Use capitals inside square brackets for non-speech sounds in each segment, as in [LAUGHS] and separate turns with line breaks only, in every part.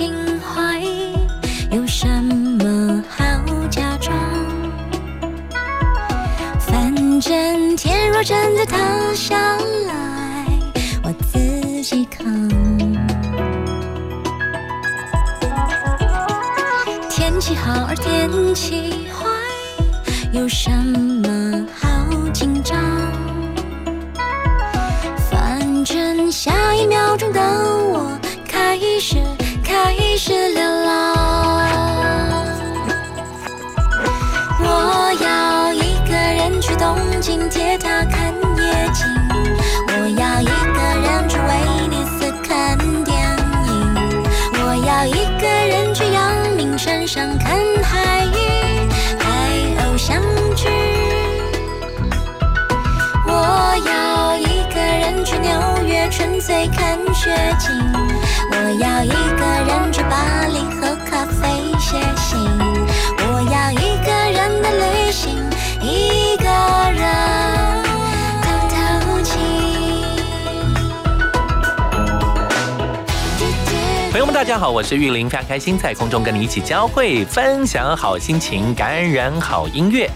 心约纯粹看雪景，我要一个人去巴黎喝咖啡写信，我要一个人的旅行，一个人透透气。
朋友们，大家好，我是玉林，非常开心在空中跟你一起交汇，分享好心情，感染好音乐。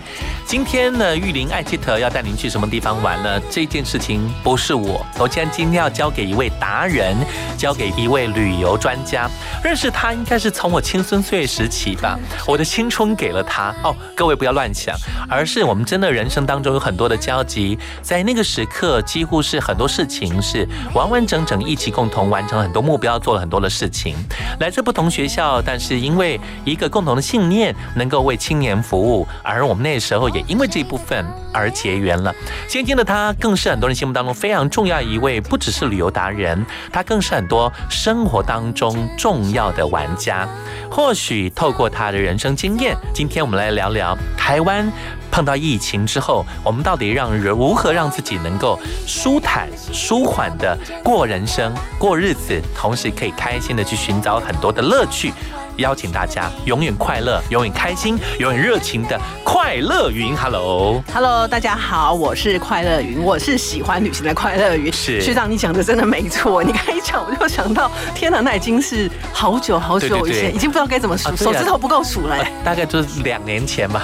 今天呢，玉林爱吉特要带您去什么地方玩呢？这件事情不是我，我既然今天要交给一位达人，交给一位旅游专家。认识他应该是从我青春岁月时期吧，我的青春给了他。哦，各位不要乱想，而是我们真的人生当中有很多的交集，在那个时刻几乎是很多事情是完完整整一起共同完成了很多目标，做了很多的事情。来自不同学校，但是因为一个共同的信念，能够为青年服务，而我们那时候也因为这一部分而结缘了。现今的他，更是很多人心目当中非常重要一位，不只是旅游达人，他更是很多生活当中重要的玩家。或许透过他的人生经验，今天我们来聊聊台湾碰到疫情之后，我们到底让人如何让自己能够舒坦、舒缓的过人生、过日子，同时可以开心的去寻找很多的乐趣。邀请大家永远快乐、永远开心、永远热情的快乐云。
Hello，Hello，大家好，我是快乐云，我是喜欢旅行的快乐云。
是
学长，你讲的真的没错。你刚一讲，我就想到，天哪，那已经是好久好久以前，
对对对
已经不知道该怎么数，手指头不够数了。[LAUGHS]
大概就是两年前吧，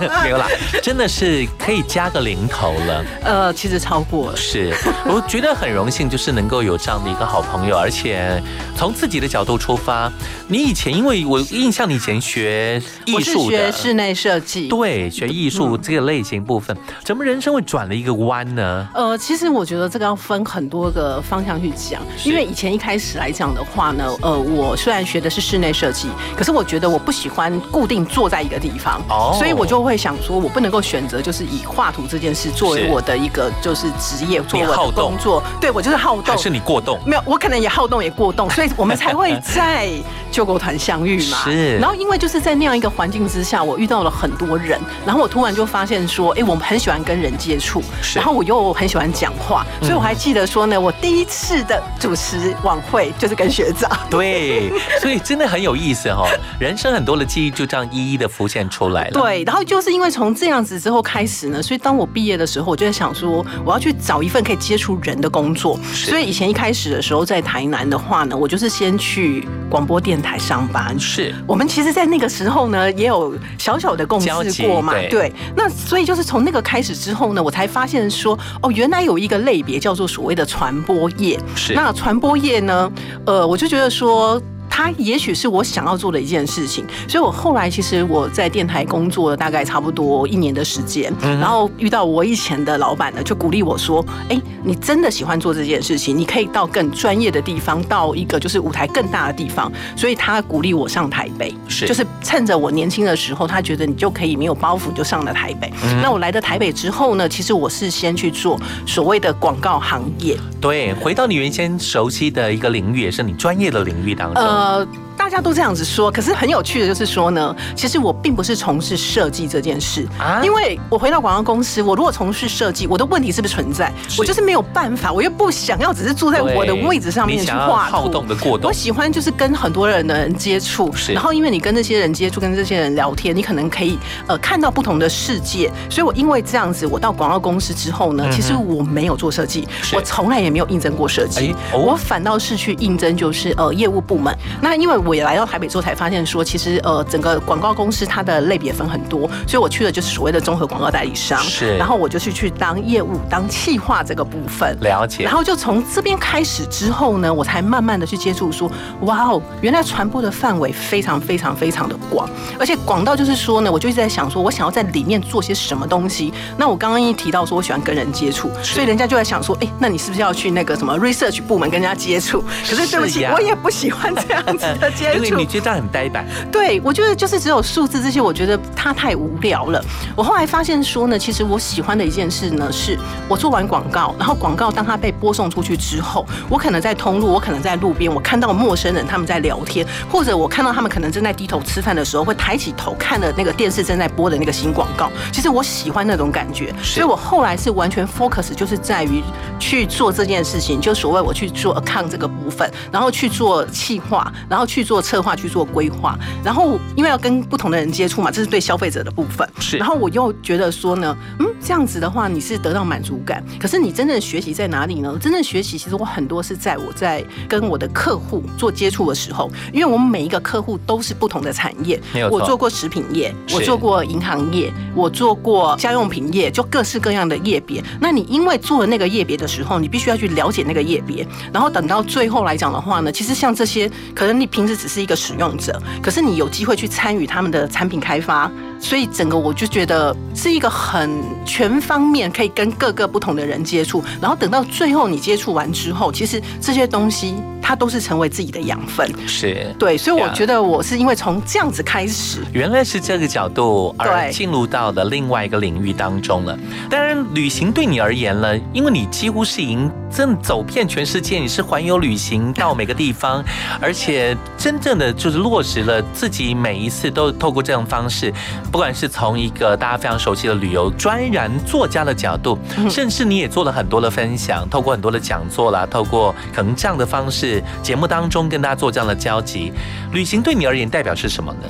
[LAUGHS] 没有啦，真的是可以加个零头了。
呃，其实超过了。
是，我觉得很荣幸，就是能够有这样的一个好朋友，而且从自己的角度出发，你以前因为我印象你以前学艺术的，
学室内设计。
对，学艺术这个类型部分，怎么人生会转了一个弯呢？
呃，其实我觉得这个要分很多个方向去讲，因为以前一开始来讲的话呢，呃，我虽然学的是室内设计，可是我觉得我不喜欢固定坐在一个地方，
哦
所以我就会想说，我不能够选择就是以画图这件事作为我的一个就是职业，作为我的工作。对我就是好动
还。是你过动？
没有，我可能也好动也过动，所以我们才会在救国团相遇嘛。
是
然后因为就是在那样一个环境之下，我遇到了很多人，然后我突然就发现说，哎，我们很喜欢跟人接触，
是
然后我又很喜欢讲话，所以我还记得说呢，我第一次的主持晚会就是跟学长。
对，所以真的很有意思哦。人生很多的记忆就这样一一的浮现出来了。
对，然后就是因为从这样子之后开始呢，所以当我毕业的时候，我就在想说，我要去找一份可以接触人的工作。
是
所以以前一开始的时候，在台南的话呢，我就是先去广播电台上班。
是
我们其实，在那个时候呢，也有小小的共事过嘛，
对
那所以就是从那个开始之后呢，我才发现说，哦，原来有一个类别叫做所谓的传播业。
是
那传播业呢，呃，我就觉得说。它也许是我想要做的一件事情，所以我后来其实我在电台工作了大概差不多一年的时间，然后遇到我以前的老板呢，就鼓励我说：“哎，你真的喜欢做这件事情，你可以到更专业的地方，到一个就是舞台更大的地方。”所以他鼓励我上台北，
是
就是趁着我年轻的时候，他觉得你就可以没有包袱就上了台北。那我来到台北之后呢，其实我是先去做所谓的广告行业，
对，回到你原先熟悉的一个领域，也是你专业的领域当中。
呃，大家都这样子说，可是很有趣的就是说呢，其实我并不是从事设计这件事。
啊？
因为我回到广告公司，我如果从事设计，我的问题是不是存在？我就是没有办法，我又不想要只是坐在我的位置上面去画
好
图
动的过动
我喜欢就是跟很多人的人接触，然后因为你跟这些人接触，跟这些人聊天，你可能可以呃看到不同的世界。所以我因为这样子，我到广告公司之后呢，其实我没有做设计，我从来也没有应征过设计。我反倒是去应征就是呃业务部门。那因为我也来到台北之后才发现说，其实呃整个广告公司它的类别分很多，所以我去的就是所谓的综合广告代理商，
是
然后我就去去当业务、当企划这个部分。
了解
然。后就从这边开始之后呢，我才慢慢的去接触说，哇哦，原来传播的范围非常非常非常的广，而且广到就是说呢，我就一直在想说，我想要在里面做些什么东西。那我刚刚一提到说我喜欢跟人接触，所以人家就在想说，哎，那你是不是要去那个什么 research 部门跟人家接触？[LAUGHS] 可是对不起，我也不喜欢这样子的接触
因为你。觉得这样很呆板，
对，我觉得就是只有数字这些，我觉得它太无聊了。我后来发现说呢，其实我喜欢的一件事呢，是我做完广告，然后广告当它被播送出去之后，我可能在通路，我可能在路边，我看到陌生人他们在聊天，或者我看到他们可能正在低头吃饭的时候，会抬起头看了那个电视正在播的那个新广告。其实我喜欢那种感觉，所以我后来是完全 focus 就是在于去做这件事情，就所谓我去做 account 这个部分，然后去做企划，然后去做策划，去做规划，然后因为要跟不同的人接触嘛，这是对消费者的部分。
是。
然后我又觉得说呢，嗯，这样子的话你是得到满足感，可是你真正的学习在哪里呢？真正学习其实我很多是在我在跟我的客户做接触的时候，因为我们每一个客户都是不同的产业
没有，
我做过食品业，我做过银行业，我做过家用品业，就各式各样的业别。那你因为做了那个业别的时候，你必须要去了解那个业别，然后等到最后来讲的话呢，其实像这些，可能你平时只是一个使用者，可是你有机会去参与他们的产品开发，所以整个我就觉得是一个很全方面可以跟各个不同的人接触，然后等到最后你接触完之后，其实这些东西它都是成为自己的养分。
是
对，所以我觉得我是因为从这样子开始，
原来是这个角度而进入到了另外一个领域当中了。当然，旅行对你而言呢，因为你几乎是已经真走遍全世界，你是环游旅行到每个地方，而且真正的就是落实了自己每一次都透过这种方式，不管是从一个大家非常熟悉的旅游专栏作家的角度，甚至你也做了很多的分享，透过很多的讲座啦，透过可能这样的方式，节目当中跟大家做这样的交集。旅行对你而言代表是什么呢？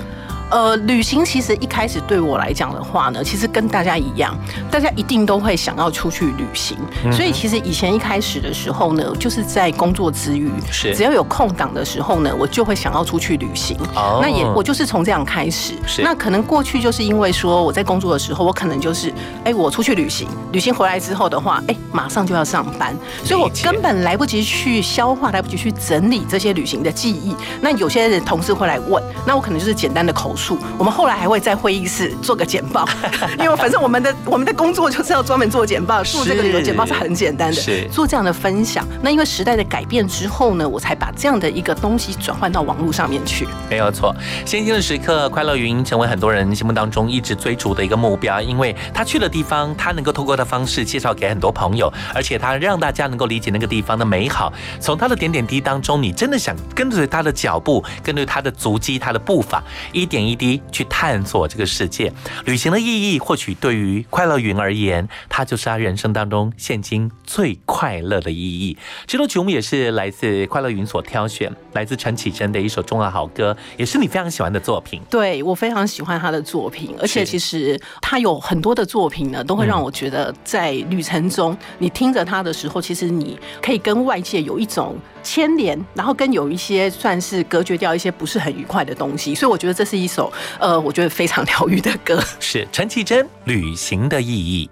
呃，旅行其实一开始对我来讲的话呢，其实跟大家一样，大家一定都会想要出去旅行。
嗯
所以其实以前一开始的时候呢，就是在工作之余，
是
只要有空档的时候呢，我就会想要出去旅行。
哦
那也我就是从这样开始。
是
那可能过去就是因为说我在工作的时候，我可能就是哎，我出去旅行，旅行回来之后的话，哎，马上就要上班，所以我根本来不及去消化，来不及去整理这些旅行的记忆。那有些人同事会来问，那我可能就是简单的口述。我们后来还会在会议室做个简报，[LAUGHS] 因为反正我们的我们的工作就是要专门做简报，做这个旅游简报是很简单的，
是
做这样的分享。那因为时代的改变之后呢，我才把这样的一个东西转换到网络上面去。
没有错，先进的时刻，快乐云成为很多人心目当中一直追逐的一个目标，因为他去的地方，他能够透过的方式介绍给很多朋友，而且他让大家能够理解那个地方的美好。从他的点点滴滴当中，你真的想跟随他的脚步，跟随他的足迹、他的步伐，一点一滴去探索这个世界。旅行的意义，或许对于快乐云而言，它就是他人生当中现今最快乐的意义。这首曲目也是来自快乐云所挑选，来自陈绮贞的一首中华好歌，也是你非常喜欢的作品。
对我非常喜欢他的作品，而且其实他有很多的作品呢，都会让我觉得在旅程中，你听着他的时候，其实你可以跟外界有一种牵连，然后跟有一些算是隔绝掉一些不是很愉快的东西，所以我觉得这是一首呃，我觉得非常疗愈的歌。
是陈绮贞《旅行的意义》。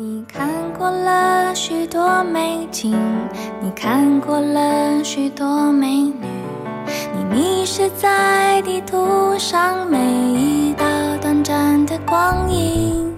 你看过了许多美景，你看过了许多美女，你迷失在地图上每一道短暂的光影。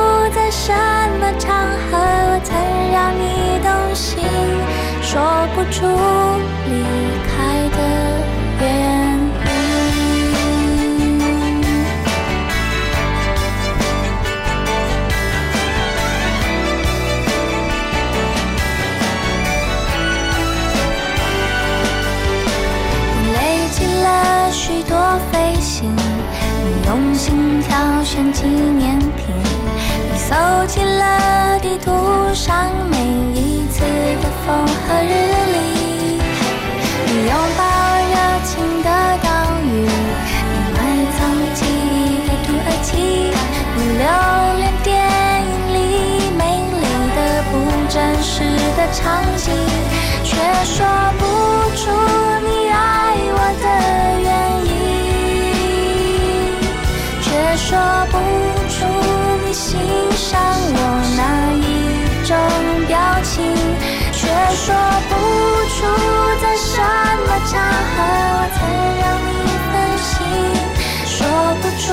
什么场合我曾让你动心，说不出离开的原因。累积了许多飞行，你用心挑选纪，走进了地图上每一次的风和日丽，你拥抱热情的岛屿，你埋藏记忆的土耳其，你留恋电影里美丽的不真实的场景，却说不种表情，却说不出在什么场合我曾让你分心，说不出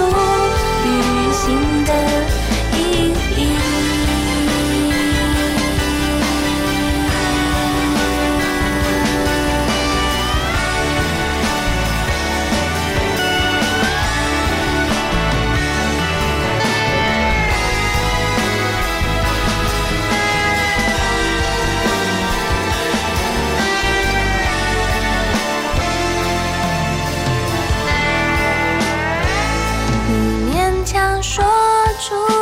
说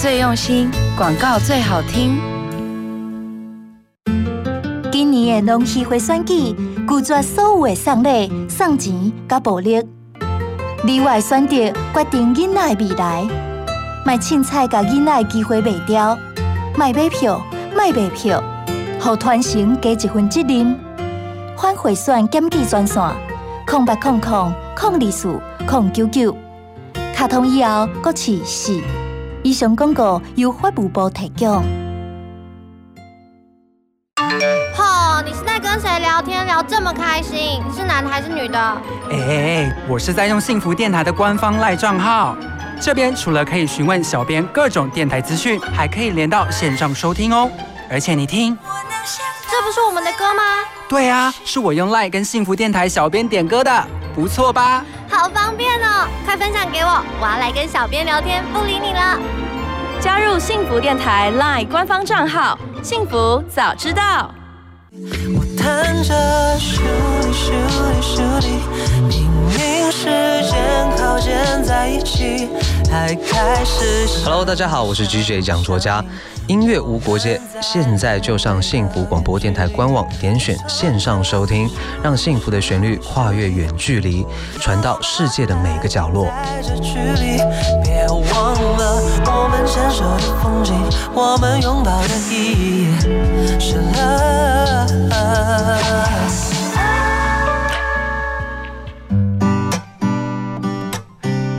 最用心，广告最好听。
今年的农协会选举，拒绝所有的送礼、送钱甲暴力。你我的选择决定囡仔的未来，卖凊彩甲囡仔的机会卖掉，卖买票，卖卖票，互团成加一份责任。反贿选检举专线：空八空空空二四空九九。卡通以后搁试四。以上广告由法务部提供。
吼，你是在跟谁聊天聊这么开心？你是男的还是女的？
哎，我是在用幸福电台的官方赖账号，这边除了可以询问小编各种电台资讯，还可以连到线上收听哦。而且你听，
这不是我们的歌吗？
对啊，是我用 LINE 跟幸福电台小编点歌的，不错吧？
好方便哦，快分享给我，我要来跟小编聊天，不理你了。
加入幸福电台 LINE 官方账号，幸福早知道。
我弹着咻哩咻哩咻哩，明明时间靠近在一起，才开始
Hello，大家好，我是 GJ 蒋卓佳。音乐无国界，现在就上幸福广播电台官网点选线上收听，让幸福的旋律跨越远距离，传到世界的每个角落。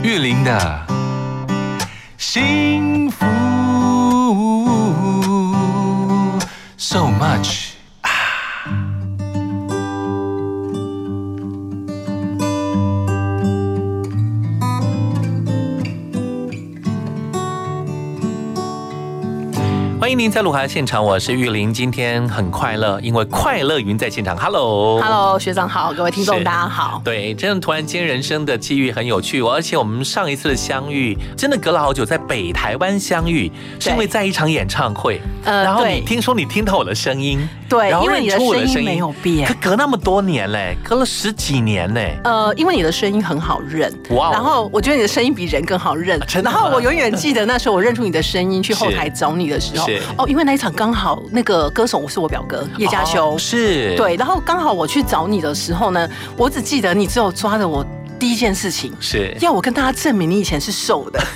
玉林的幸福，so much。欢迎您在鹿晗现场，我是玉林。今天很快乐，因为快乐云在现场。
Hello，Hello，学长好，各位听众大家好。
对，真的突然间人生的际遇很有趣哦，而且我们上一次的相遇真的隔了好久，在北台湾相遇，是因为在一场演唱会，
呃
然后你听说你听到我的声音，
对
然后
因为你的
认出我
声音没有变。
可隔那么多年嘞，隔了十几年嘞，
呃，因为你的声音很好认，
哇哦。
然后我觉得你的声音比人更好认，然后我永远记得那时候我认出你的声音去后台找你的时候
是，
哦，因为那一场刚好那个歌手是我表哥叶嘉修，
哦是，
对，然后刚好我去找你的时候呢，我只记得你只有抓着我第一件事情，
是，
要我跟大家证明你以前是瘦的。[LAUGHS]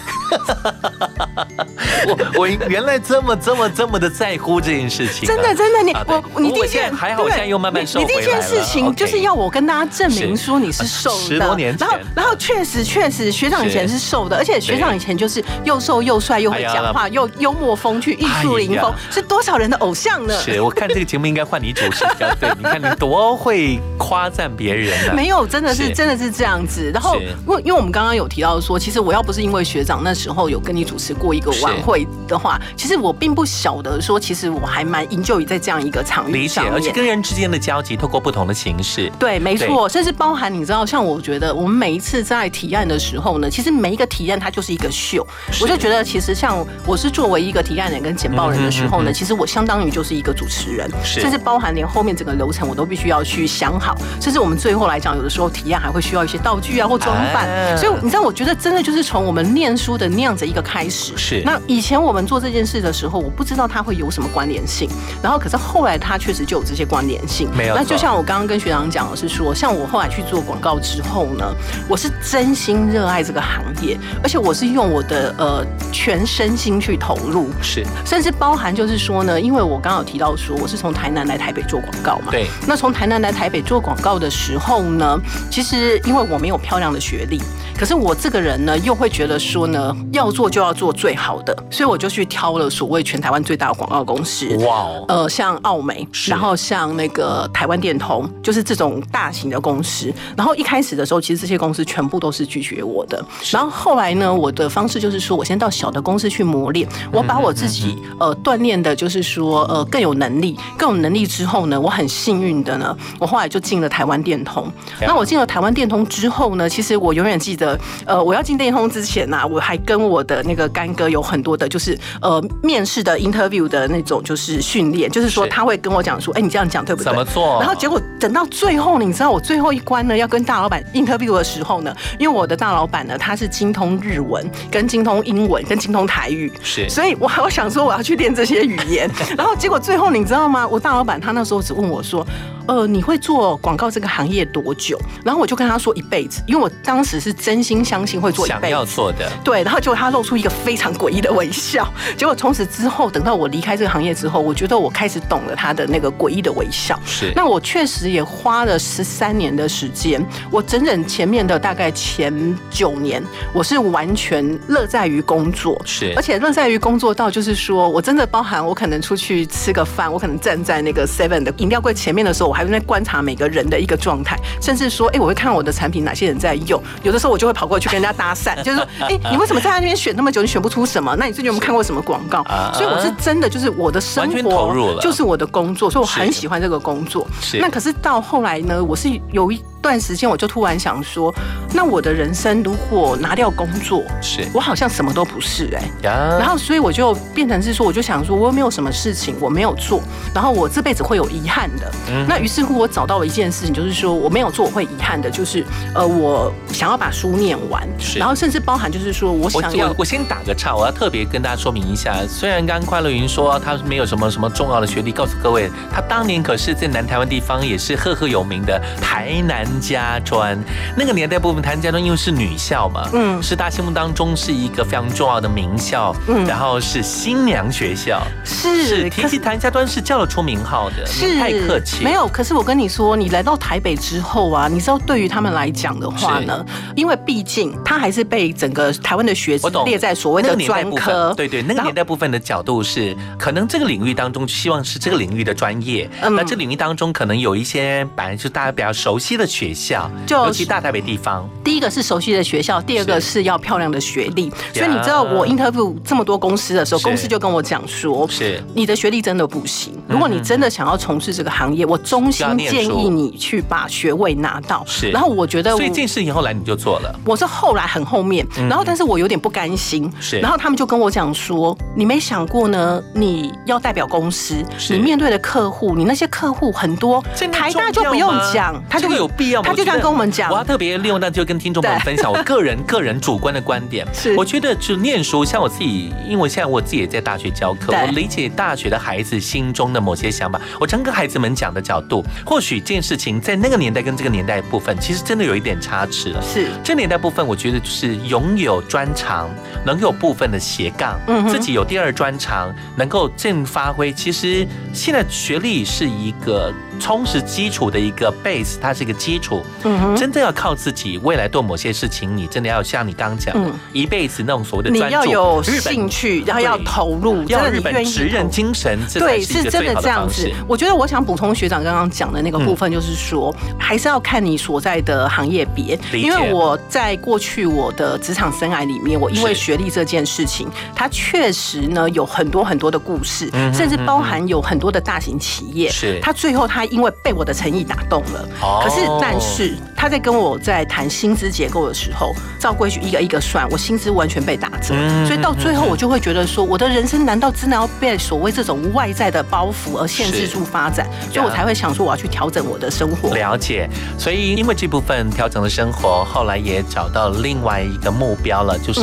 我我原来这么这么这么的在乎这件事情啊，
真的真的，你
啊
我你第一件
还好，现在又慢慢瘦
你你第一件事情就是要我跟大家证明说你是瘦的，
十多年前。
然后然后确实确实学长以前是瘦的，而且学长以前就是又瘦又帅又会讲话又幽默风趣艺术临风
哎，
是多少人的偶像呢？
是我看这个节目应该换你主持比较对，你看你多会夸赞别人呢、
没有，真的是
是。
真的是这样子。然后，因为因为我们刚刚有提到说，其实我要不是因为学长那时候有跟你主持过一个晚会的话，其实我并不晓得说，其实我还蛮 enjoy 在这样一个场域
理解
上，
而且跟人之间的交集，透过不同的形式，
对，没错，甚至包含你知道，像我觉得我们每一次在提案的时候呢，其实每一个提案它就是一个秀。我就觉得，其实像我是作为一个提案人跟简报人的时候呢，
嗯嗯嗯嗯
其实我相当于就是一个主持人，
是。
甚至包含连后面整个流程我都必须要去想好，甚至我们最后来讲，有的时候提案还会需要一些道具啊或装扮。
啊
所以你知道，我觉得真的就是从我们念书的那样子一个开始。
是。
那以前我们做这件事的时候，我不知道它会有什么关联性，然后可是后来它确实就有这些关联性。
没有
那就像我刚刚跟学长讲的是说，像我后来去做广告之后呢，我是真心热爱这个行业，而且我是用我的呃全身心去投入，
是。
甚至包含就是说呢，因为我刚刚有提到说我是从台南来台北做广告嘛，
对。
那从台南来台北做广告的时候呢，其实因为我没有漂亮的学历，可是我这个人呢又会觉得说呢，要做就要做最好的，所以我就去挑了所谓全台湾最大的广告公司。
哇哦，
呃，像奥美，然后像那个台湾电通，就是这种大型的公司。然后一开始的时候，其实这些公司全部都是拒绝我的。然后后来呢，我的方式就是说我先到小的公司去磨练，我把我自己呃锻炼的，就是说呃更有能力，更有能力之后呢，我很幸运的呢，我后来就进了台湾电通。那我进了台湾电通之后呢，其实我永远记得，呃，我要进电通之前呢、啊我还跟我的那个干哥有很多的，就是呃面试的 interview 的那种就是训练，就是说他会跟我讲说，哎、你这样讲对不对？
怎么做
然后结果等到最后，你知道我最后一关呢，要跟大老板 interview 的时候呢，因为我的大老板呢，他是精通日文、跟精通英文、跟精通台语，
是
所以我我想说我要去练这些语言，[LAUGHS] 然后结果最后你知道吗？我大老板他那时候只问我说，呃，你会做广告这个行业多久？然后我就跟他说一辈子，因为我当时是真心相信会做一
想
辈子。
要做的，
对，然后结果他露出一个非常诡异的微笑。结果从此之后，等到我离开这个行业之后，我觉得我开始懂了他的那个诡异的微笑。
是
那我确实也花了十三年的时间，我整整前面的大概前九年，我是完全乐在于工作，
是
而且乐在于工作到就是说我真的包含我可能出去吃个饭，我可能站在那个 Seven 的饮料柜前面的时候，我还在观察每个人的一个状态，甚至说，哎、我会看我的产品哪些人在用，有的时候我就会跑过去跟人家搭讪，[LAUGHS] 就是说，哎、你为什么在那边选那么久，你选不出什么？那你最近有没有看过什么广告
啊？
所以我是真的就是我的生活就是我的工作，所以我很喜欢这个工作。那可是到后来呢，我是有一段时间，我就突然想说，那我的人生如果拿掉工作，
是。
我好像什么都不是哎、
呀，
然后，所以我就变成是说，我就想说，我又没有什么事情我没有做，然后我这辈子会有遗憾的。
嗯。
那于是乎，我找到了一件事情，就是说我没有做我会遗憾的，就是呃，我想要把书念完，
是。
然后甚至包含就是说我
我
想要
我我先打个岔，我要特别跟大家说明一下，虽然刚刚快乐云说他没有什么什么重要的学历，告诉各位，他当年可是在南台湾地方也是赫赫有名的台南家专。那个年代部分，谭家专因为是女校嘛，
嗯。
是大家心目当中是一个非常重要的名校，
嗯。
然后是新娘学校，
是是
提起谭家专是叫得出名号的，
是
你太客气，
没有，可是我跟你说，你来到台北之后啊，你知道对于他们来讲的话呢，因为毕竟他还是被整个台湾的学
子
列在所谓的专科。
分，，对对，那个年代部分的角度是，可能这个领域当中希望是这个领域的专业，
嗯。
那这领域当中可能有一些本来就大家比较熟悉的学校，
就
尤其大台北地方，
第一个是熟悉的学校，第二个是。要漂亮的学历。所以你知道我 interview 这么多公司的时候，公司就跟我讲说，
是
你的学历真的不行。如果你真的想要从事这个行业，我衷心建议你去把学位拿到。
是。
然后我觉得我
所以这件事情后来你就做了，
我是后来很后面，然后但是我有点不甘心，
是。
然后他们就跟我讲说，你没想过呢？你要代表公司，你面对的客户，你那些客户很多，台大就不用讲，他就
这个有必要吗？
他就这样跟我们讲
我。要特别利用那就跟听众朋友分享我个人个人主观的观点。
是
我觉得就念书，像我自己，因为现在我自己也在大学教课，我理解大学的孩子心中的某些想法。我常跟孩子们讲的角度，或许这件事情在那个年代跟这个年代部分，其实真的有一点差池了。
是
这年代部分，我觉得就是拥有专长，能有部分的斜杠，
嗯哼
自己有第二专长，能够正发挥。其实现在学历是一个充实基础的一个 base，它是一个基础。
嗯哼
真正要靠自己，未来做某些事情，你真的要像你刚刚讲的，
嗯
一辈子那种所谓的
你
专注，
要有兴趣，然后要投入，真
要日
的你愿意
本职人精神，
对，
是
真的这样子。。我觉得我想补充学长刚刚讲的那个部分，就是说，还是要看你所在的行业别。因为我在过去我的职场生涯里面，我因为学历这件事情，它确实呢有很多很多的故事，甚至包含有很多的大型企业，
是
它最后它因为被我的诚意打动了，
哦。
可是但是他在跟我在谈薪资结构的时候，照规矩一个一个算，我薪资完全被打折，
嗯
所以到最后我就会觉得说，我的人生难道真的要被所谓这种外在的包袱而限制住发展？所以我才会想说，我要去调整我的生活。
了解，所以因为这部分调整了生活，后来也找到另外一个目标了，就是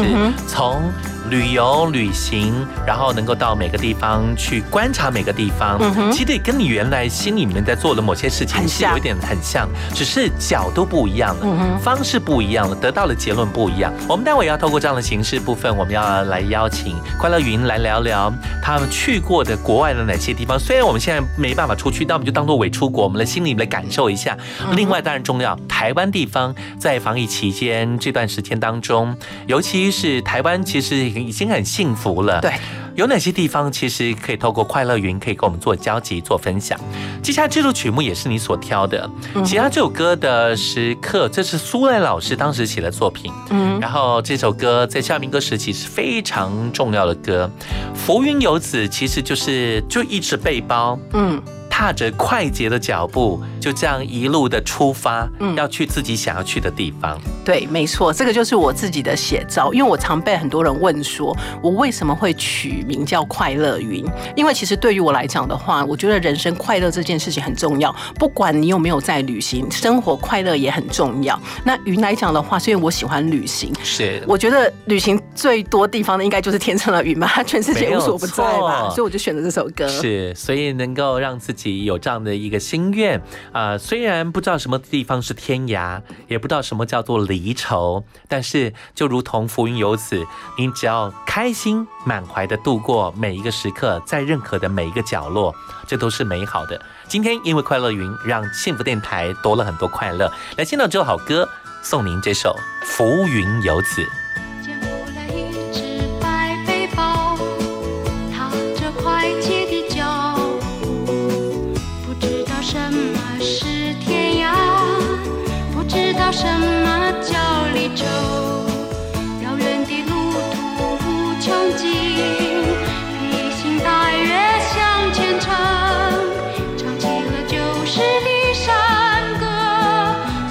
从旅游旅行，然后能够到每个地方去观察每个地方。其实也跟你原来心里面在做的某些事情是有一点很像，只是角度不一样了，方式不一样了，得到的结论不一样。我们待会要透过这样的形式部分，我们要来邀请快乐云来聊聊他们去过的国外的哪些地方。虽然我们现在没办法出去，但我们就当做伪出国，我们的心里来感受一下。另外，当然重要，台湾地方在防疫期间这段时间当中，尤其是台湾，其实已经很幸福了。
对。
有哪些地方其实可以透过快乐云可以跟我们做交集、做分享？接下来这首曲目也是你所挑的，其他这首歌的时刻，这是苏芮老师当时写的作品。
嗯，
然后这首歌在夏明歌时期是非常重要的歌，《浮云游子》其实就是就一直背包，
嗯，
踏着快捷的脚步，就这样一路的出发，
嗯
要去自己想要去的地方。
对，没错，这个就是我自己的写照。因为我常被很多人问说，我为什么会取名叫快乐云？因为其实对于我来讲的话，我觉得人生快乐这件事情很重要。不管你有没有在旅行，生活快乐也很重要。那云来讲的话，是因为我喜欢旅行，
是
我觉得旅行最多地方的应该就是天上的云吧，它 [LAUGHS] 全世界无所不在吧，所以我就选择这首歌。
是，所以能够让自己有这样的一个心愿，啊，虽然不知道什么地方是天涯，也不知道什么叫做离愁，但是就如同浮云游子，你只要开心满怀的度过每一个时刻，在任何的每一个角落，这都是美好的。今天因为快乐云，让幸福电台多了很多快乐。来，先到这首好歌，送您这首《浮云游子》。
离愁。遥远的路途无穷尽，披星戴月向前程，唱起了旧时的山歌，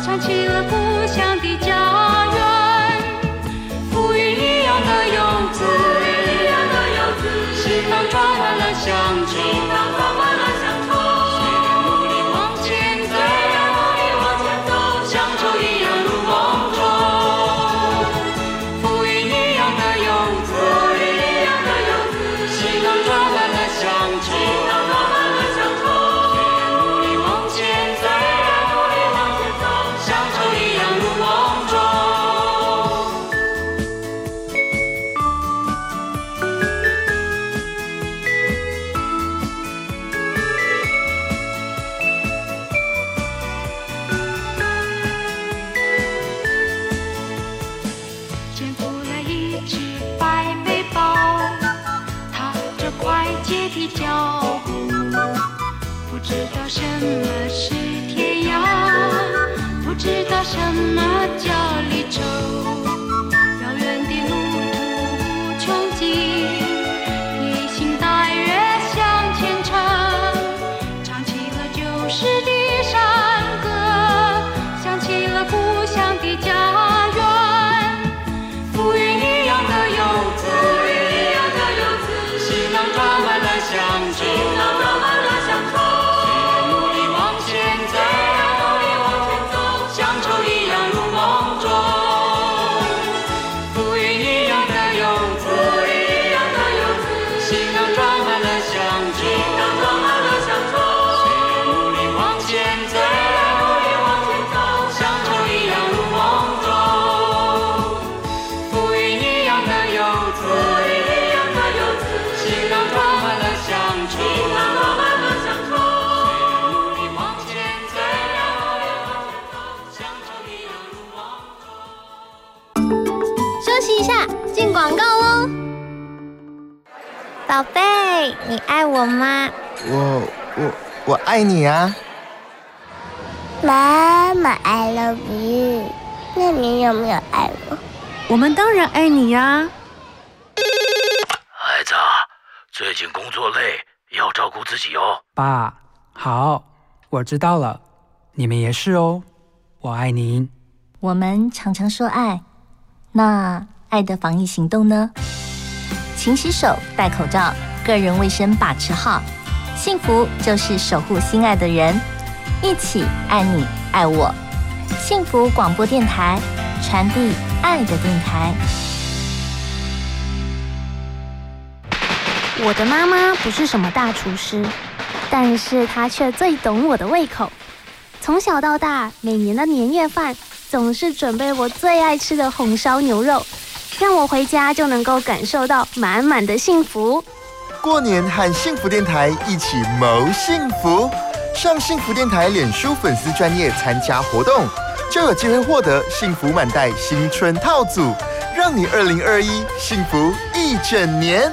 想起了故乡的家
宝贝，你爱我吗？
我我我爱你啊！
妈妈，I love you。那你有没有爱我？
我们当然爱你呀、
孩子，最近工作累，要照顾自己哦。
爸，好，我知道了。你们也是哦，我爱您。
我们常常说爱，那爱的防疫行动呢？勤洗手，戴口罩，个人卫生把持好。幸福就是守护心爱的人，一起爱你爱我。幸福广播电台，传递爱的电台。
我的妈妈不是什么大厨师，但是她却最懂我的胃口。从小到大，每年的年夜饭总是准备我最爱吃的红烧牛肉，让我回家就能够感受到满满的幸福。
过年和幸福电台一起谋幸福，上幸福电台脸书粉丝专业参加活动，就有机会获得幸福满袋新春套组，让你二零二一幸福一整年。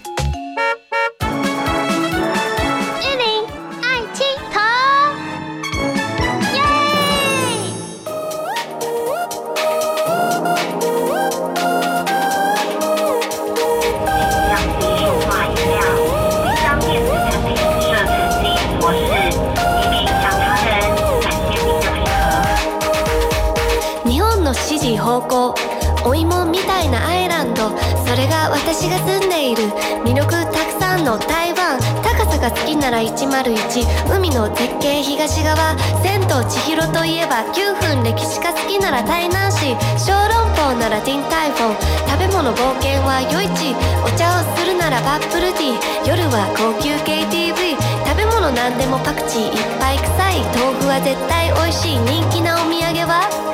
それが私が住んでいる？魅力たくさんの台湾。高さが好きなら101海の絶景東側。千と千尋といえば9分歴史が好きなら台南市。小籠包ならディンタイフォン食べ物冒険は夜市。お茶をするならバップルティー。夜は高級 KTV 食べ物なんでもパクチーいっぱい。臭い。豆腐は絶対美味しい。人気なお土産は？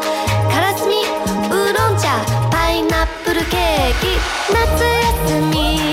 ケーキ。夏休み。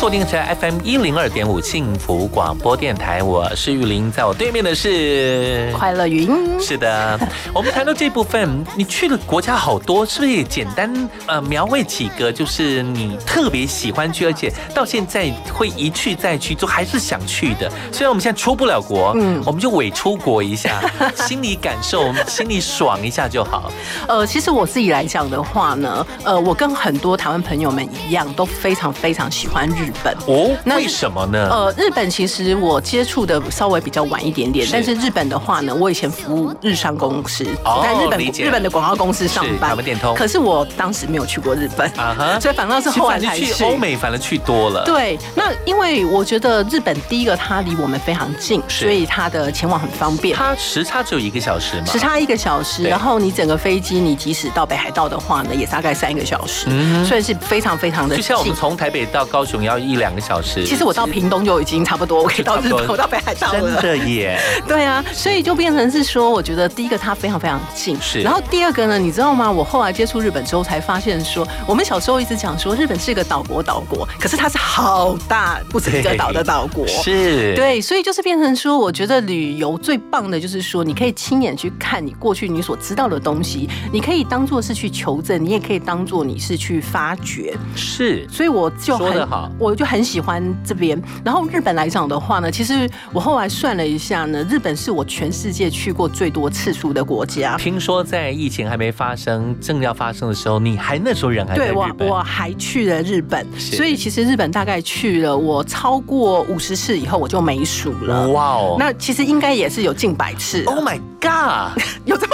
锁定的是 FM 一零二点五幸福广播电台，我是玉林，在我对面的是
快乐云。
是的，[LAUGHS] 我们谈到这部分，你去的国家好多，是不是也简单呃描绘几个，就是你特别喜欢去，而且到现在会一去再去，就还是想去的。虽然我们现在出不了国，嗯，我们就伪出国一下，[LAUGHS] 心里感受，心里爽一下就好。
呃，其实我自己来讲的话呢，呃，我跟很多台湾朋友们一样，都非常非常喜欢日本。
哦，那为什么呢？
呃，日本其实我接触的稍微比较晚一点点，但是日本的话呢，我以前服务日商公司，
哦
在日本日本的广告公司上班，可是我当时没有去过日本，
啊哈
所以反倒是后来才
去欧美，反而去多了。
对，那因为我觉得日本第一个它离我们非常近，所以它的前往很方便。
它时差只有一个小时嘛，
时差一个小时，然后你整个飞机，你即使到北海道的话呢，也大概三个小时，
嗯
所以是非常非常的近
就像我们。从台北到高雄要一两个小时。
其实我到屏东就已经差不多，我可以到日本，我到北海道了。
真的耶，[LAUGHS]
对啊，所以就变成是说，我觉得第一个它非常非常近，
是
然后第二个呢，你知道吗？我后来接触日本之后才发现说，我们小时候一直讲说日本是一个岛国岛国，可是它是好大不止一个岛的岛国。[LAUGHS]
是，
对，所以就是变成说，我觉得旅游最棒的就是说，你可以亲眼去看你过去你所知道的东西，你可以当做是去求证，你也可以当做你是去发掘。
是，
所以我就很
好
我就很喜欢这边。然后日本来讲的话呢，其实我后来算了一下呢，日本是我全世界去过最多次数的国家。
听说在疫情还没发生、正要发生的时候，你还那时候人还在
对我
日，本，
我还去了日本，所以其实日本大概去了我超过五十次以后，我就没数了。
哇哦
那其实应该也是有近百次。
，Oh my God！[LAUGHS]
有这么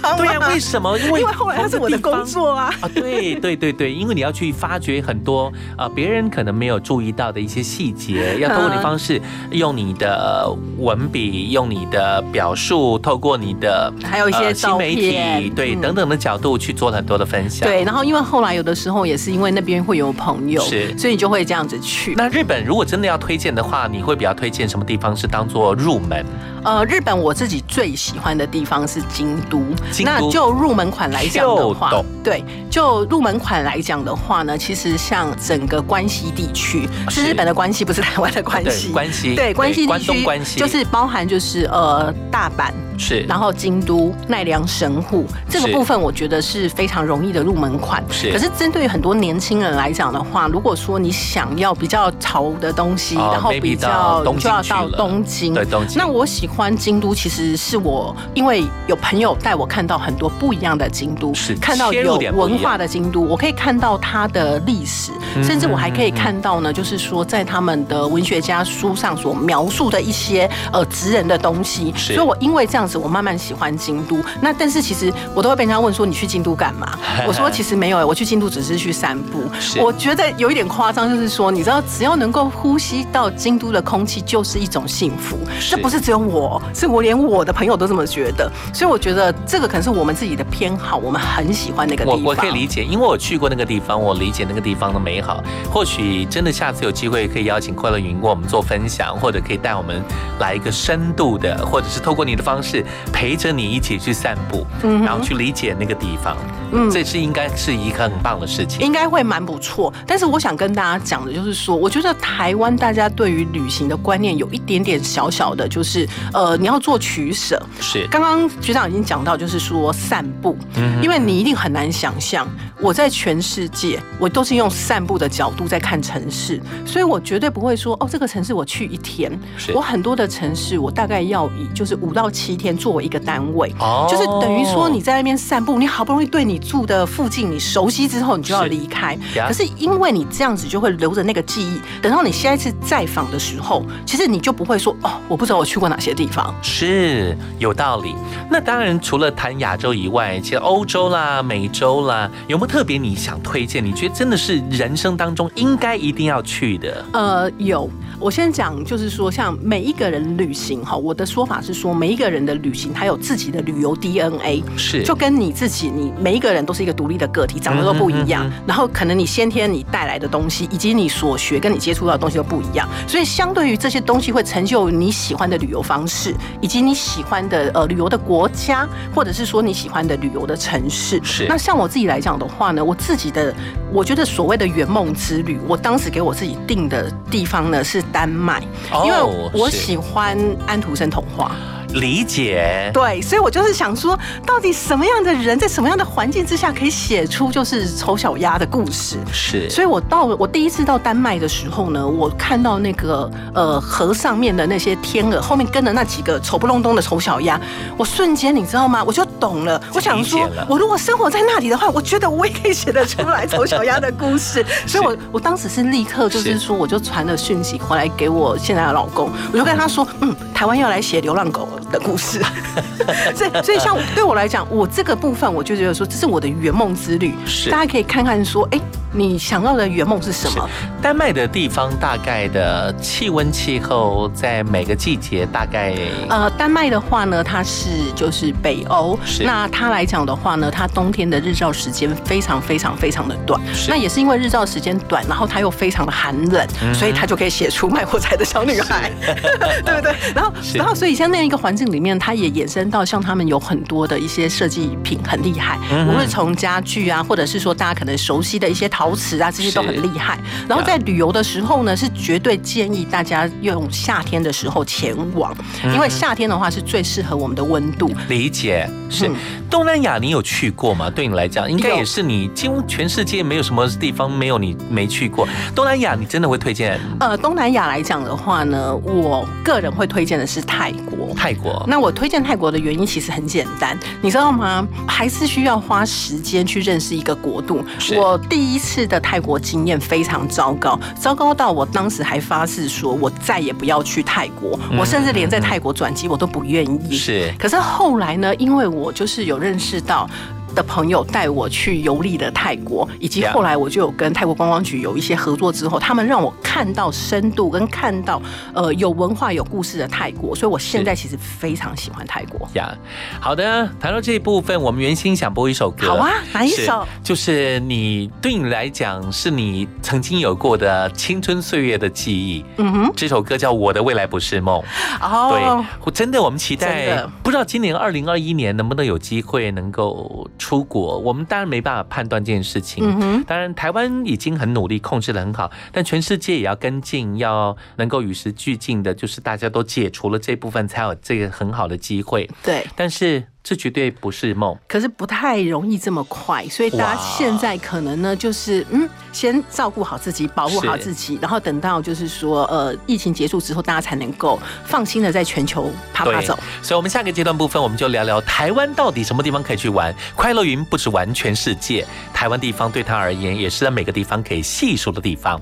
夸张吗？
对啊，为什么？因为 [LAUGHS]
因为后来它是我的工作啊。
啊，对 [LAUGHS] 对对对，因为你要去发掘很多呃别人可能没有注意到的一些细节，要通过你的方式，用你的呃文笔，用你的表述，透过你的
还有一些
呃新媒体，对
嗯
等等的角度去做很多的分享。
对，然后因为后来有的时候也是因为那边会有朋友，
是
所以你就会这样子去。
那日本如果真的要推荐的话，你会比较推荐什么地方是当做入门？
呃，日本我自己最喜欢的地方是京都。
京都
那就入门款来讲的话对，就入门款来讲的话呢，其实像整个关西地区是日本的关系，不是台湾的关系。
关西
对关西地区
关西
就是包含就是呃大阪。
是，
然后京都、奈良、神户这个部分，我觉得是非常容易的入门款。
是
可是针对于很多年轻人来讲的话，如果说你想要比较潮的东西，
哦
然后比较就要到东京。
对东京
那我喜欢京都，其实是我因为有朋友带我看到很多不一样的京都，
是
看到有文化的京都，我可以看到它的历史，
嗯
甚至我还可以看到呢，就是说在他们的文学家书上所描述的一些呃职人的东西。所以我因为这样子，我慢慢喜欢京都。那但是其实我都会被人家问说你去京都干嘛？[LAUGHS] 我说其实没有、欸，我去京都只是去散步。我觉得有一点夸张，就是说你知道，只要能够呼吸到京都的空气，就是一种幸福。
是
这不是只有我，是我连我的朋友都这么觉得。所以我觉得这个可能是我们自己的偏好，我们很喜欢那个地方。
我我可以理解，因为我去过那个地方，我理解那个地方的美好。或许真的下次有机会可以邀请快乐云跟我们做分享，或者可以带我们来一个深度的，或者是透过你的方式陪着你一起去散步，
嗯
然后去理解那个地方。
嗯
这是应该是一个很棒的事情。
应该会蛮不错。但是我想跟大家讲的就是说，我觉得台湾大家对于旅行的观念有一点点小小的，就是呃，你要做取舍。
是。
刚刚局长已经讲到，就是说散步，
嗯
因为你一定很难想象，我在全世界，我都是用散步的角度在看城市，所以我绝对不会说哦，这个城市我去一天。
是，
我很多的城市，我大概要以就是五到七天作为一个单位，
哦。
就是等于说你在那边散步，你好不容易对你住的附近你熟悉之后，你就要离开。
呀
可是因为你这样子就会留着那个记忆，等到你下一次再访的时候，其实你就不会说哦，我不知道我去过哪些地方。
是有道理。那当然，除了谈亚洲以外，其实欧洲啦、美洲啦，有没有特别你想推荐？你觉得真的是人生当中应该一定要去的？
呃，有。我先讲，就是说，像每一个人旅行哈，我的说法是说，每一个人的旅行他有自己的旅游 DNA，
是
就跟你自己，你每一个人都是一个独立的个体，长得都不一样。
嗯
然后可能你先天你带来的东西，以及你所学跟你接触到的东西都不一样，所以相对于这些东西会成就你喜欢的旅游方式，以及你喜欢的呃旅游的国家，或者是说你喜欢的旅游的城市。
是
那像我自己来讲的话呢，我自己的我觉得所谓的圆梦之旅，我当时给我自己定的地方呢是丹麦，
哦
因为我喜欢安徒生童话。
理解。
对，所以我就是想说，到底什么样的人在什么样的环境之下可以写出就是丑小鸭的故事？
是，
所以我到我第一次到丹麦的时候呢，我看到那个呃河上面的那些天鹅，后面跟着那几个丑不隆咚的丑小鸭，我瞬间你知道吗？我就懂了。我想说我如果生活在那里的话，我觉得我也可以写得出来丑小鸭的故事。[LAUGHS] 所以我我当时是立刻就是说，我就传了讯息回来给我现在的老公，我就跟他说，嗯，台湾要来写流浪狗的故事。[LAUGHS] 所以所以像对我来讲，我这个部分我就觉得说，这是我的圆梦之旅。
是
大家可以看看说，哎，你想要的圆梦是什么？
丹麦的地方大概的气温气候在每个季节大概
呃，丹麦的话呢，它是就是北欧，那它来讲的话呢，它冬天的日照时间非常非常非常的短，那也是因为日照时间短，然后它又非常的寒冷，
嗯
所以它就可以写出卖火柴的小女孩，[LAUGHS] 对不对？然后然后所以像那样一个环境里面，它也衍生到像他们有很多的一些设计品很厉害，无论从家具啊，或者是说大家可能熟悉的一些陶瓷啊，这些都很厉害。然后在旅游的时候呢，是绝对建议大家用夏天的时候前往，
嗯
因为夏天的话是最适合我们的温度。
理解是
嗯
东南亚，你有去过吗？对你来讲，应该也是你几乎全世界没有什么地方没有你没去过。东南亚，你真的会推荐
呃，东南亚来讲的话呢，我个人会推荐的是泰国。
泰国？
那我推荐泰国的原因其实很简单，你知道吗？还是需要花时间去认识一个国度。我第一次的泰国经验非常糟糕，糟糕到我当时还发誓说，我再也不要去泰国，
嗯
我甚至连在泰国转机我都不愿意。
是
可是后来呢，因为我就是有认识到。的朋友带我去游历的泰国，以及后来我就有跟泰国观光局有一些合作之后，他们让我看到深度跟看到呃有文化有故事的泰国，所以我现在其实非常喜欢泰国。
呀好的，谈到这一部分，我们原先想播一首歌。
好啊哪一首
是就是你对你来讲，是你曾经有过的青春岁月的记忆。
嗯哼，
这首歌叫《我的未来不是梦》。
哦
对，我真的，我们期待，不知道今年二零二一年能不能有机会能够出国。我们当然没办法判断这件事情。
嗯
当然台湾已经很努力控制的很好，但全世界也要跟进，要能够与时俱进的，就是大家都解除了这部分，才有这个很好的机会。
对，
但是这绝对不是梦。
可是不太容易这么快，所以大家
哇
现在可能呢，就是嗯，先照顾好自己，保护好自己，然后等到就是说，呃，疫情结束之后，大家才能够放心的在全球爬爬走。
所以，我们下个阶段部分，我们就聊聊台湾到底什么地方可以去玩。快乐云不止玩全世界，台湾地方对他而言，也是在每个地方可以细数的地方。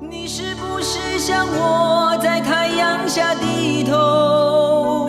你是不是像我在太阳下低头，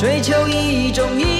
追求一种意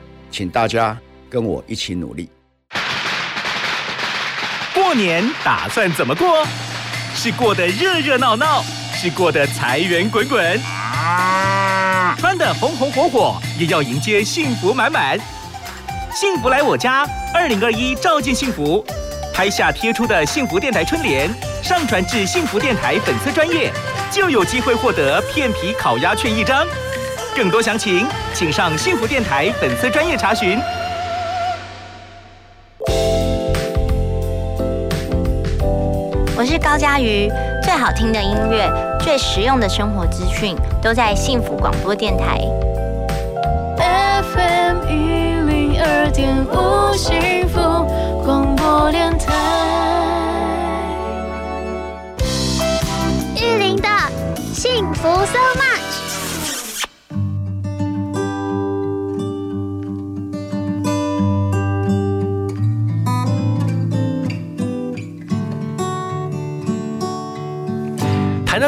请大家跟我一起努力。
过年打算怎么过？是过得热热闹闹，是过得财源滚滚，穿得红红火火，也要迎接幸福满满。幸福来我家，二零二一照进幸福，拍下贴出的幸福电台春联，上传至幸福电台粉丝专业，就有机会获得片皮烤鸭券一张。更多详情，请上幸福电台粉丝专业查询。
我是高佳瑜，最好听的音乐，最实用的生活资讯，都在幸福广播电台。
FM 一零二点五幸福广播电台。
玉林的幸福 so much。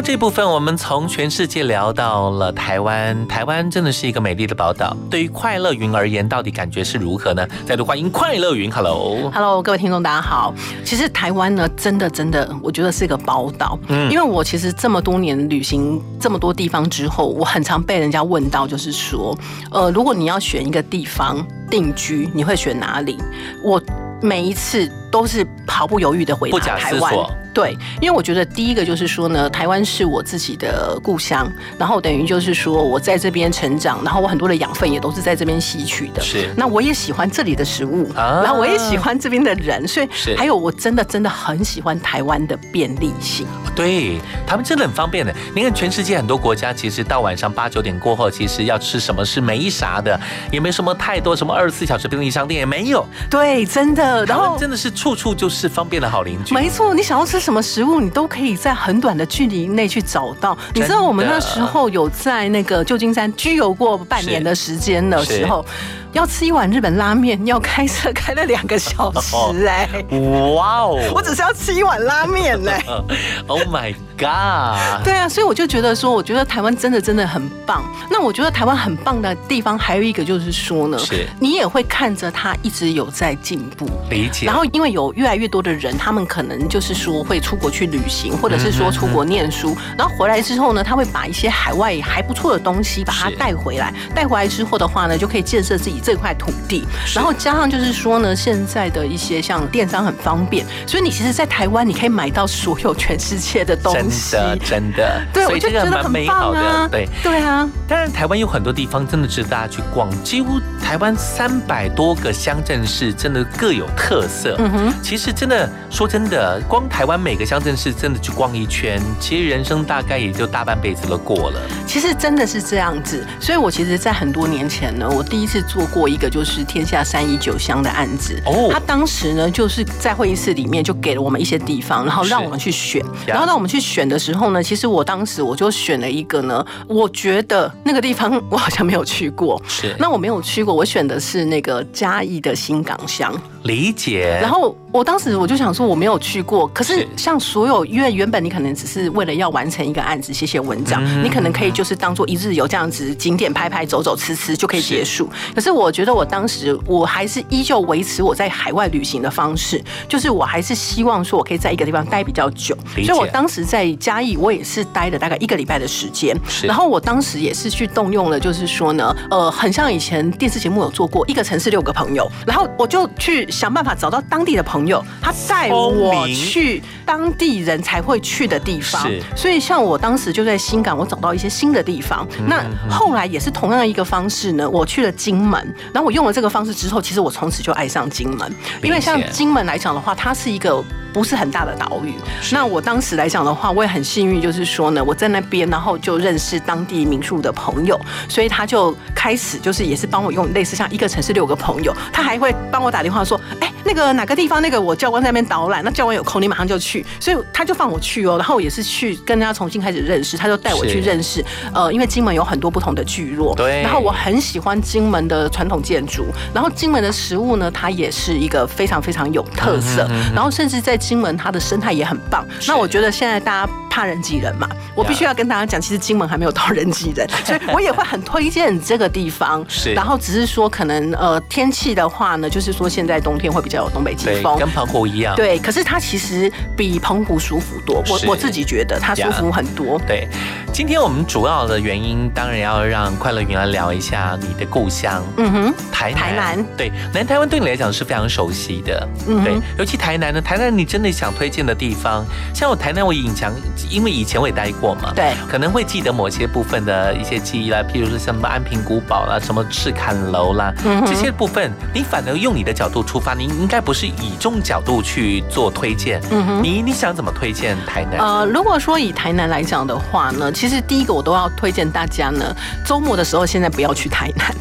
这部分，我们从全世界聊到了台湾。台湾真的是一个美丽的宝岛。对于快乐云而言，到底感觉是如何呢？再度欢迎快乐云，Hello。
Hello，各位听众，大家好。其实台湾呢，真的真的，我觉得是一个宝岛。
嗯
因为我其实这么多年旅行这么多地方之后，我很常被人家问到，就是说，呃，如果你要选一个地方定居，你会选哪里？我每一次都是毫不犹豫的回答台湾。对，因为我觉得第一个就是说呢，台湾是我自己的故乡，然后等于就是说我在这边成长，然后我很多的养分也都是在这边吸取的。
是
那我也喜欢这里的食物，
啊
然后我也喜欢这边的人，所以
是
还有我真的真的很喜欢台湾的便利性。
对他们真的很方便的。你看，全世界很多国家，其实到晚上八九点过后，其实要吃什么是没啥的，也没什么太多什么二十四小时便利商店也没有。
对，真的。然后
真的是处处就是方便的好邻居。
没错，你想要吃什么食物，你都可以在很短的距离内去找到。你知道我们那时候有在那个旧金山居游过半年的时间的时候，要吃一碗日本拉面，要开车开了两个小时哎、[LAUGHS]
哇哦！
我只是要吃一碗拉面嘞、[LAUGHS]
Oh my god！
对啊，所以我就觉得说，我觉得台湾真的真的很棒。那我觉得台湾很棒的地方还有一个就是说呢，
是
你也会看着它一直有在进步。
理解。
然后，因为有越来越多的人，他们可能就是说会出国去旅行，或者是说出国念书，然后回来之后呢，他会把一些海外还不错的东西把它带回来。带回来之后的话呢，就可以建设自己这块土地。然后加上就是说呢，现在的一些像电商很方便，所以你其实，在台湾你可以买到所有全世界的东
真
西。
的真的，
对，
所以这个蛮美好的，对。
对啊，
当然，台湾有很多地方真的值得大家去逛，几乎台湾三百多个乡镇市，真的各有特色。
嗯哼，
其实真的说真的，光台湾每个乡镇市真的去逛一圈，其实人生大概也就大半辈子都过了。
其实真的是这样子，所以我其实，在很多年前呢，我第一次做过一个就是天下三一九乡的案子。
哦
他当时呢，就是在会议室里面就给了我们一些地方，然后让我们去选。然后让我们去选的时候呢，其实我当时我就选了一个呢，我觉得那个地方 [LAUGHS] 我好像没有去过。
是
那我没有去过，我选的是那个嘉义的新港乡。
理解。
然后我当时我就想说我没有去过，可是像所有，因为原本你可能只是为了要完成一个案子写写文章，
嗯
你可能可以就是当做一日游这样子，景点拍拍走走吃吃就可以结束。可是我觉得我当时我还是依旧维持我在海外旅行的方式，就是我还是希望说我可以在一个地方待比较久，所以我当时在嘉义我也是待了大概一个礼拜的时间，然后我当时也是去动用了，就是说呢，呃，很像以前电视节目有做过一个城市六个朋友，然后我就去想办法找到当地的朋友，他带我去当地人才会去的地方
是。
所以像我当时就在新港，我找到一些新的地方。
嗯
那后来也是同样一个方式呢，我去了金门，然后我用了这个方式之后，其实我从此就爱上金门，因为像金门来讲的话，它是一个。不是很大的岛屿。那我当时来讲的话，我也很幸运，就是说呢，我在那边，然后就认识当地民宿的朋友，所以他就开始就是也是帮我用类似像一个城市六个朋友，他还会帮我打电话说，哎，那个哪个地方那个我教官在那边导览，那教官有空你马上就去，所以他就放我去哦，然后也是去跟他重新开始认识，他就带我去认识，呃，因为金门有很多不同的聚落，
对
然后我很喜欢金门的传统建筑，然后金门的食物呢，它也是一个非常非常有特色，然后甚至在金门它的生态也很棒。那我觉得现在大家怕人挤人嘛，我必须要跟大家讲，其实金门还没有到人挤人，[LAUGHS] 所以我也会很推荐这个地方。
是
然后只是说可能呃天气的话呢，就是说现在冬天会比较有东北季，风，
跟澎湖一样。
对，可是它其实比澎湖舒服多，我我自己觉得它舒服很多。
对，今天我们主要的原因，当然要让快乐云来聊一下你的故乡。
嗯哼，
台南，
台南
对南台湾对你来讲是非常熟悉的，
嗯哼
对，尤其台南呢，台南你真的想推荐的地方，像我台南我隐藏，因为以前我也待过嘛，
对，
可能会记得某些部分的一些记忆啦，譬如说像什么安平古堡啦，什么赤坎楼啦，
嗯
这些部分，你反而用你的角度出发，你应该不是以这种角度去做推荐，
嗯哼
你你想怎么推荐台南？
呃，如果说以台南来讲的话呢，其实第一个我都要推荐大家呢，周末的时候现在不要去台南，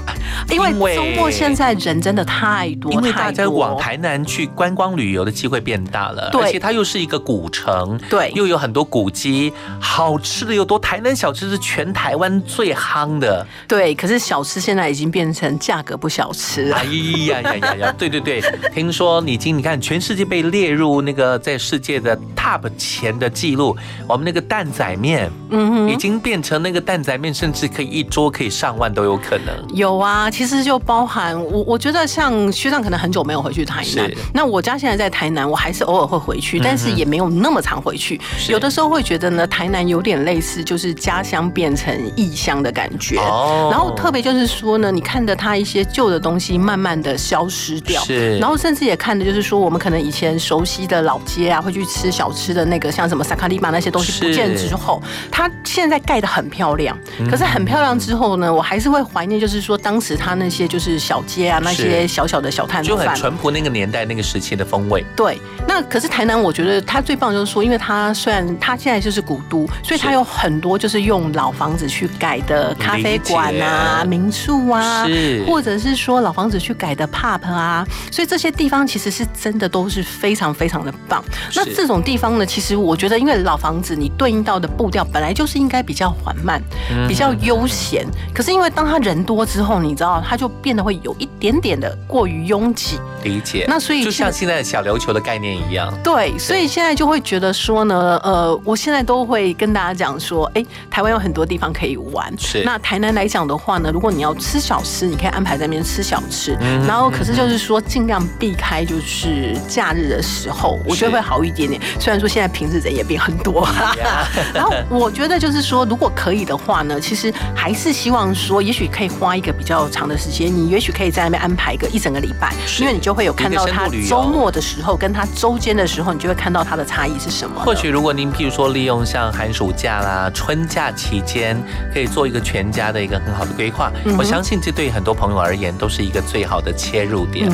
因为周末现在人真的太多，
因为大家往台南去观光旅游的机会变大了，
对
而且它又是一个古城，
对
又有很多古迹，好吃的又多。台南小吃是全台湾最夯的，
对，可是小吃现在已经变成价格不小吃了
哎。呀呀呀呀！[LAUGHS] 对对对，听说你已经你看全世界被列入那个在世界的 top 前的记录，我们那个蛋仔面，
嗯哼
已经变成那个蛋仔面，甚至可以一桌可以上万都有可能。
有啊，其实就包含我，我觉得像学长可能很久没有回去台南，那我家现在在台南，我还是偶尔会回去，但是也没有那么常回去。
是
有的时候会觉得呢，台南有点类似就是家乡变成异乡的感觉。
哦
然后特别就是说呢，你看着它一些旧的东西慢慢的消失掉，
是
然后甚至也看的就是说，我们可能以前熟悉的老街啊，会去吃小吃的那个，像什么萨卡利玛那些东西不见之后，它现在盖的很漂亮，
嗯
可是很漂亮之后呢，我还是会怀念，就是说当时它那些就是小街啊，那些小小的小摊
就很。淳朴那个年代那个时期的风味。
对，那可是台南，我觉得它最棒就是说，因为它虽然它现在就是古都，所以它有很多就是用老房子去改的咖啡馆啊、民宿啊，
是
或者是说老房子去改的 pub 啊，所以这些地方其实是真的都是非常非常的棒。那这种地方呢，其实我觉得，因为老房子你对应到的步调本来就是应该比较缓慢，
嗯
比较悠闲，可是因为当他人多之后，你知道，它就变得会有一点点的过于拥挤。
理解。
那所以
就像
现
现在的小琉球的概念一样，
对，所以现在就会觉得说呢，呃，我现在都会跟大家讲说，哎，台湾有很多地方可以玩。
是
那台南来讲的话呢，如果你要吃小吃，你可以安排在那边吃小吃。
嗯
然后可是就是说，尽量避开就是假日的时候，我觉得会好一点点。虽然说现在平日人也变很多，[LAUGHS] 然后我觉得就是说，如果可以的话呢，其实还是希望说，也许可以花一个比较长的时间，你也许可以在那边安排个一整个礼拜，因为你就会有看到它
一个深度旅游
周末的时候跟他周间的时候，你就会看到它的差异是什么。
或许如果您譬如说利用像寒暑假啦、春假期间，可以做一个全家的一个很好的规划，
嗯
我相信这对很多朋友而言都是一个最好的切入点。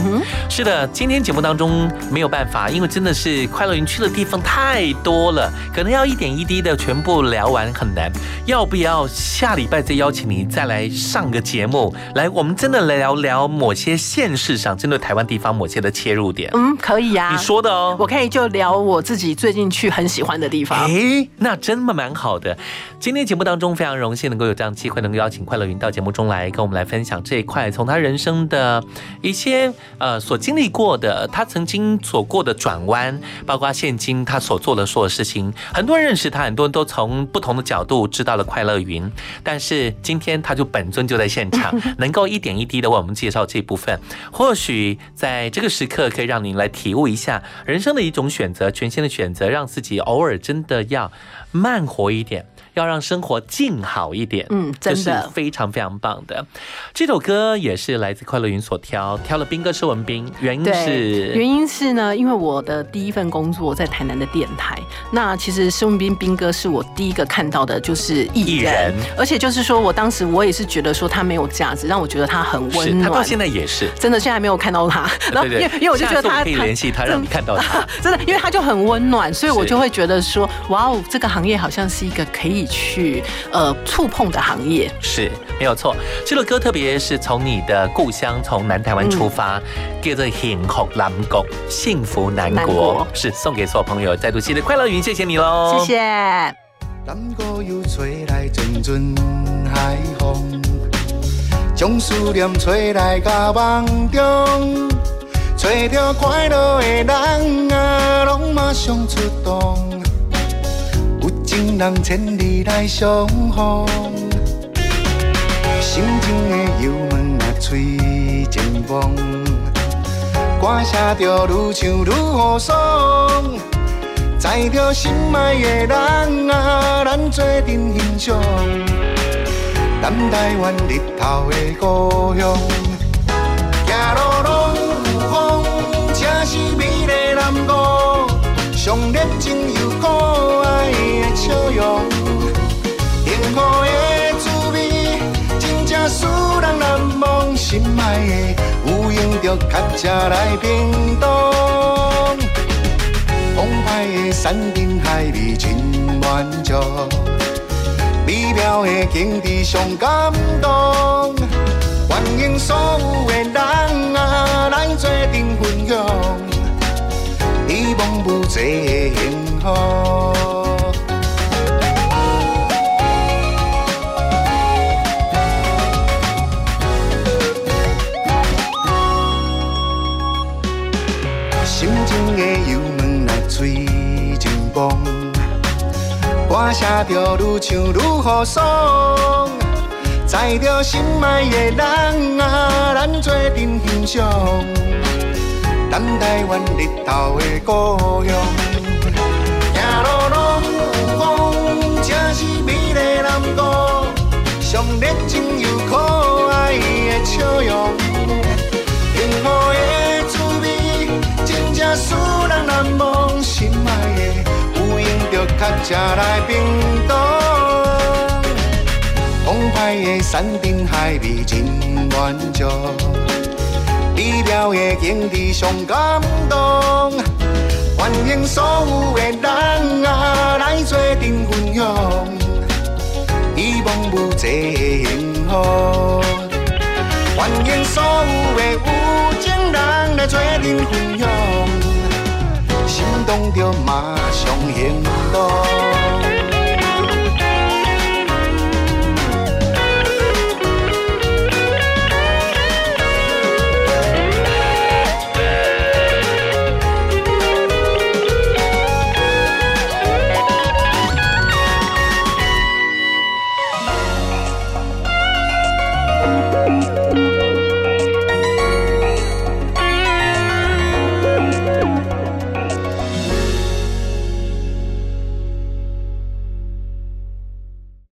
是的，今天节目当中没有办法，因为真的是快乐园去的地方太多了，可能要一点一滴的全部聊完很难。要不要下礼拜再邀请你再来上个节目，来我们真的来聊聊某些现实上针对台湾地方某些的切入点？
嗯，可以呀、
你说的哦，
我可以就聊我自己最近去很喜欢的地方。
诶，那真的蛮好的。今天节目当中非常荣幸能够有这样机会，能够邀请快乐云到节目中来，跟我们来分享这一块，从他人生的一些呃所经历过的，他曾经所过的转弯，包括现今他所做的所有事情。很多人认识他，很多人都从不同的角度知道了快乐云，但是今天他就本尊就在现场，能 [LAUGHS] 能够一点一滴的为我们介绍这部分。或许在这个时刻，可以让您来体悟一下人生的一种选择，全新的选择，让自己偶尔真的要慢活一点。要让生活静好一点。
嗯真的
非常非常棒的。这首歌也是来自快乐云所挑，挑了兵哥施文斌，原因，是
原因是呢，因为我的第一份工作在台南的电台，那其实施文斌斌哥是我第一个看到的，就是艺
艺
人，
人
而且就是说我当时我也是觉得说他没有价值，让我觉得他很温暖。
他到现在也是。
真的现在还没有看到他，[LAUGHS] 然后因为因为我就觉得他
可以联系他，让你看到他。[LAUGHS]
真的，因为他就很温暖，所以我就会觉得说，哇哦，这个行业好像是一个可以去呃触碰的行业。
是没有错，这首歌特别是从你的故乡，从南台湾出发，叫做《幸福南国》，幸福南国。
南国
是送给所有朋友，再度新的快乐云，谢谢你喽，
谢谢。
南国又吹来阵阵海风，将思念吹来甲梦中，找着快乐的人啊，拢马上出动，有情人千里来相逢，心情的油门啊吹前风，歌声着愈唱。愈好爽。载着心爱的人啊，咱做阵欣赏南台湾日头的故乡。行路拢有风，正是美丽南国，上热情笑容。幸福的滋味，真正使人难忘。心爱的，有闲着较车来屏东。澎湃的山珍海味真满足，美妙的景致上感动。欢迎所有的人啊来做阵分享，希望有这个幸福。着愈唱愈好爽。载着心爱的人啊，咱做阵欣赏南台湾日头的故乡。行路拢有风，正是美丽南国，上热情又可爱的笑容。幸福的滋味，真正使人难忘。心爱的，有闲着较车来屏东。澎湃的山珍海味真满足，美妙的景致上感动。欢迎所有的人啊来做阵分享，希望有这个幸福。欢迎所有的有情人来做阵分享，心动就马上行动。